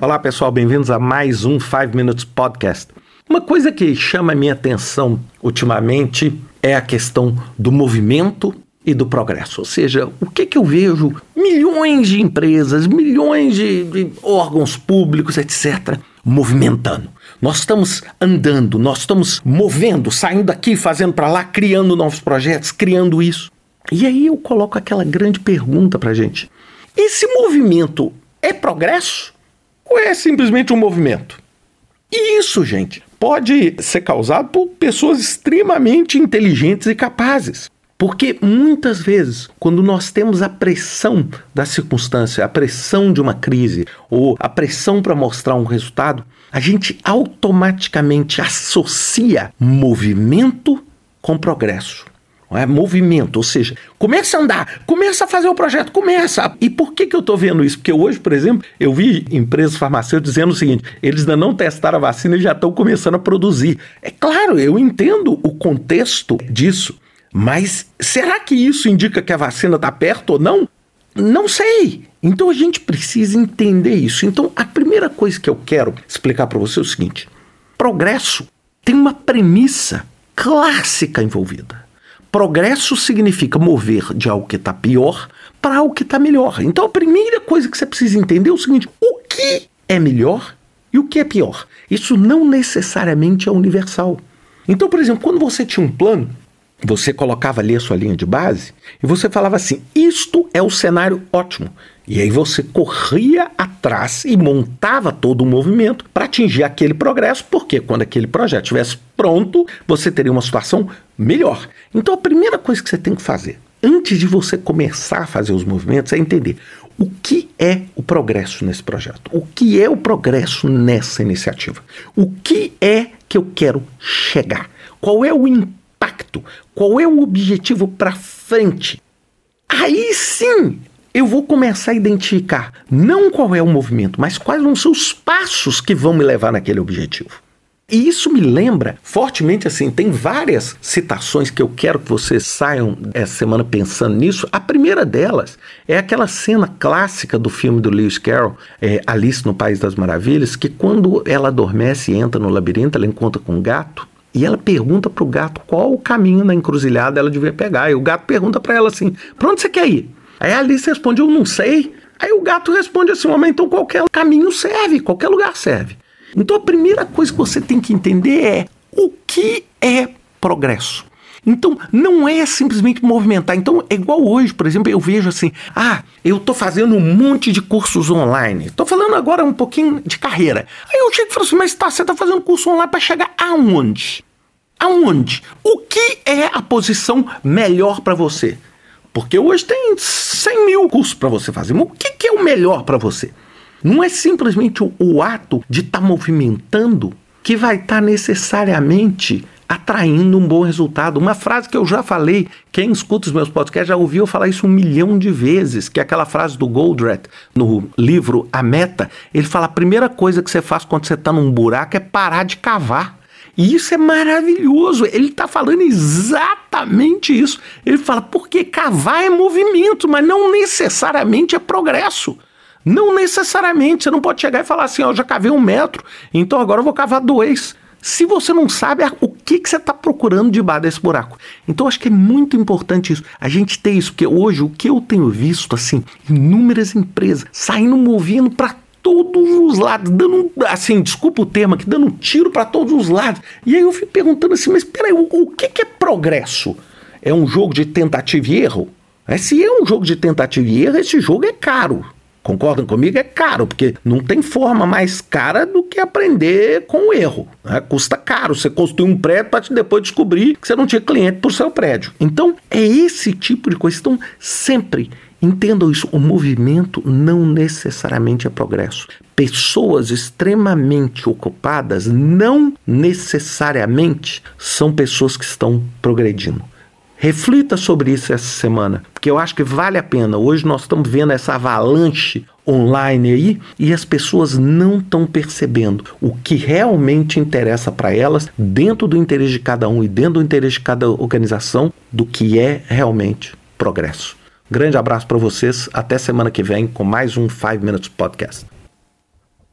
Olá pessoal, bem-vindos a mais um 5 Minutes Podcast. Uma coisa que chama minha atenção ultimamente é a questão do movimento e do progresso. Ou seja, o que, que eu vejo milhões de empresas, milhões de, de órgãos públicos, etc., movimentando. Nós estamos andando, nós estamos movendo, saindo daqui, fazendo para lá, criando novos projetos, criando isso. E aí eu coloco aquela grande pergunta para gente: esse movimento é progresso ou é simplesmente um movimento? E isso, gente, pode ser causado por pessoas extremamente inteligentes e capazes. Porque muitas vezes, quando nós temos a pressão da circunstância, a pressão de uma crise ou a pressão para mostrar um resultado, a gente automaticamente associa movimento com progresso. É movimento, ou seja, começa a andar, começa a fazer o projeto, começa. E por que, que eu estou vendo isso? Porque hoje, por exemplo, eu vi empresas farmacêuticas dizendo o seguinte: eles ainda não testaram a vacina e já estão começando a produzir. É claro, eu entendo o contexto disso. Mas será que isso indica que a vacina está perto ou não? Não sei. Então a gente precisa entender isso. Então a primeira coisa que eu quero explicar para você é o seguinte: progresso tem uma premissa clássica envolvida. Progresso significa mover de algo que está pior para algo que está melhor. Então a primeira coisa que você precisa entender é o seguinte: o que é melhor e o que é pior? Isso não necessariamente é universal. Então, por exemplo, quando você tinha um plano, você colocava ali a sua linha de base e você falava assim: isto é o cenário ótimo. E aí você corria atrás e montava todo o movimento para atingir aquele progresso, porque quando aquele projeto estivesse pronto, você teria uma situação melhor. Então a primeira coisa que você tem que fazer, antes de você começar a fazer os movimentos, é entender o que é o progresso nesse projeto, o que é o progresso nessa iniciativa, o que é que eu quero chegar, qual é o impacto? Qual é o objetivo para frente? Aí sim eu vou começar a identificar não qual é o movimento, mas quais vão ser os passos que vão me levar naquele objetivo. E isso me lembra fortemente assim, tem várias citações que eu quero que vocês saiam essa semana pensando nisso. A primeira delas é aquela cena clássica do filme do Lewis Carroll, é, Alice no País das Maravilhas, que quando ela adormece e entra no labirinto, ela encontra com um gato e ela pergunta pro gato qual o caminho na encruzilhada ela devia pegar. E o gato pergunta para ela assim: pra onde você quer ir? Aí a Alice responde: eu não sei. Aí o gato responde assim: mas então qualquer caminho serve, qualquer lugar serve. Então a primeira coisa que você tem que entender é o que é progresso. Então, não é simplesmente movimentar. Então, é igual hoje, por exemplo, eu vejo assim: ah, eu estou fazendo um monte de cursos online. Estou falando agora um pouquinho de carreira. Aí eu chego e falo assim: mas tá, você está fazendo curso online para chegar aonde? Aonde? O que é a posição melhor para você? Porque hoje tem 100 mil cursos para você fazer. Mas o que, que é o melhor para você? Não é simplesmente o, o ato de estar tá movimentando que vai estar tá necessariamente atraindo um bom resultado. Uma frase que eu já falei, quem escuta os meus podcasts já ouviu falar isso um milhão de vezes, que é aquela frase do Goldratt no livro A Meta. Ele fala: a primeira coisa que você faz quando você está num buraco é parar de cavar. E isso é maravilhoso. Ele está falando exatamente isso. Ele fala, porque cavar é movimento, mas não necessariamente é progresso. Não necessariamente. Você não pode chegar e falar assim: ó, já cavei um metro, então agora eu vou cavar dois se você não sabe o que, que você está procurando debaixo desse buraco. Então acho que é muito importante isso, a gente ter isso, porque hoje o que eu tenho visto, assim, inúmeras empresas saindo movendo para todos os lados, dando, assim, desculpa o termo aqui, dando um tiro para todos os lados. E aí eu fico perguntando assim, mas peraí, o, o que, que é progresso? É um jogo de tentativa e erro? É, se é um jogo de tentativa e erro, esse jogo é caro. Concordam comigo? É caro, porque não tem forma mais cara do que aprender com o erro. Né? Custa caro você construir um prédio para depois descobrir que você não tinha cliente por seu prédio. Então, é esse tipo de coisa. Então, sempre entendam isso: o movimento não necessariamente é progresso. Pessoas extremamente ocupadas não necessariamente são pessoas que estão progredindo. Reflita sobre isso essa semana, porque eu acho que vale a pena. Hoje nós estamos vendo essa avalanche online aí e as pessoas não estão percebendo o que realmente interessa para elas dentro do interesse de cada um e dentro do interesse de cada organização do que é realmente progresso. Grande abraço para vocês, até semana que vem com mais um 5 Minutes Podcast.